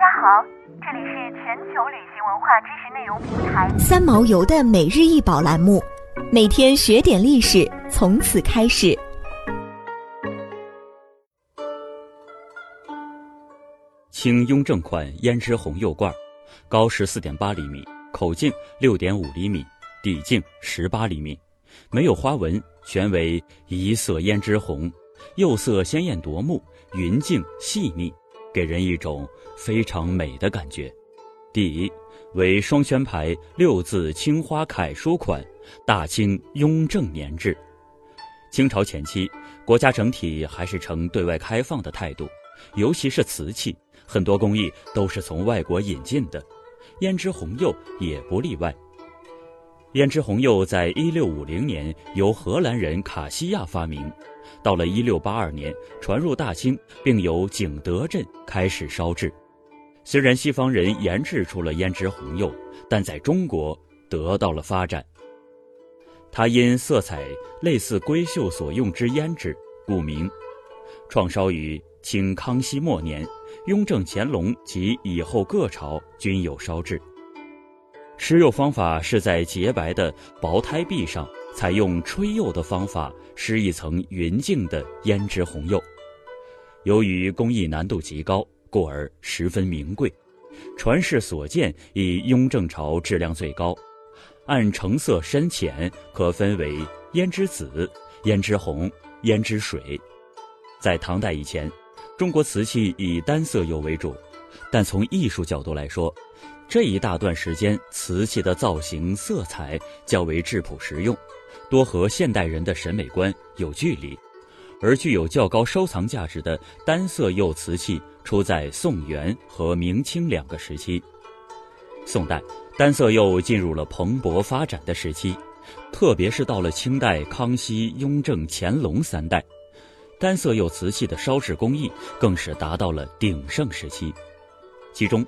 家好，这里是全球旅行文化知识内容平台三毛游的每日一宝栏目，每天学点历史，从此开始。清雍正款胭脂红釉罐，高十四点八厘米，口径六点五厘米，底径十八厘米，没有花纹，全为一色胭脂红，釉色鲜艳夺目，匀净细腻。给人一种非常美的感觉。第一为双圈牌六字青花楷书款，大清雍正年制。清朝前期，国家整体还是呈对外开放的态度，尤其是瓷器，很多工艺都是从外国引进的，胭脂红釉也不例外。胭脂红釉在一六五零年由荷兰人卡西亚发明。到了一六八二年，传入大清，并由景德镇开始烧制。虽然西方人研制出了胭脂红釉，但在中国得到了发展。它因色彩类似闺秀所用之胭脂，故名。创烧于清康熙末年，雍正、乾隆及以后各朝均有烧制。施釉方法是在洁白的薄胎壁上。采用吹釉的方法施一层匀净的胭脂红釉，由于工艺难度极高，故而十分名贵。传世所见，以雍正朝质量最高。按成色深浅，可分为胭脂紫、胭脂红、胭脂水。在唐代以前，中国瓷器以单色釉为主，但从艺术角度来说，这一大段时间瓷器的造型色彩较为质朴实用。多和现代人的审美观有距离，而具有较高收藏价值的单色釉瓷器出在宋元和明清两个时期。宋代单色釉进入了蓬勃发展的时期，特别是到了清代康熙、雍正、乾隆三代，单色釉瓷器的烧制工艺更是达到了鼎盛时期。其中，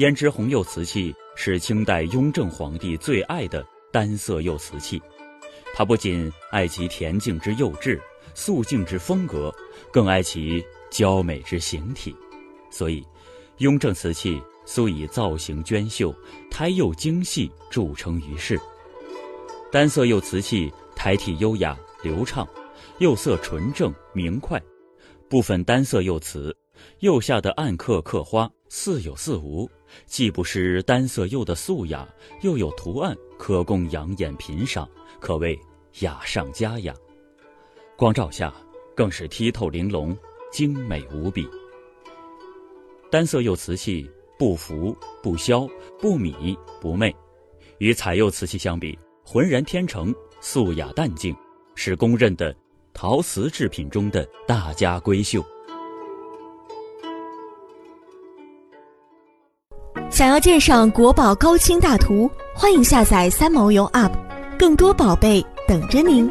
胭脂红釉瓷器是清代雍正皇帝最爱的单色釉瓷器。他不仅爱其恬静之釉质、素净之风格，更爱其娇美之形体，所以，雍正瓷器素以造型娟秀、胎釉精细著称于世。单色釉瓷器胎体优雅流畅，釉色纯正明快。部分单色釉瓷釉下的暗刻刻花似有似无，既不失单色釉的素雅，又有图案可供养眼品赏。可谓雅上加雅，光照下更是剔透玲珑，精美无比。单色釉瓷器不浮不消不米不媚，与彩釉瓷器相比，浑然天成，素雅淡静，是公认的陶瓷制品中的大家闺秀。想要鉴赏国宝高清大图，欢迎下载三毛游 UP，。更多宝贝等着您。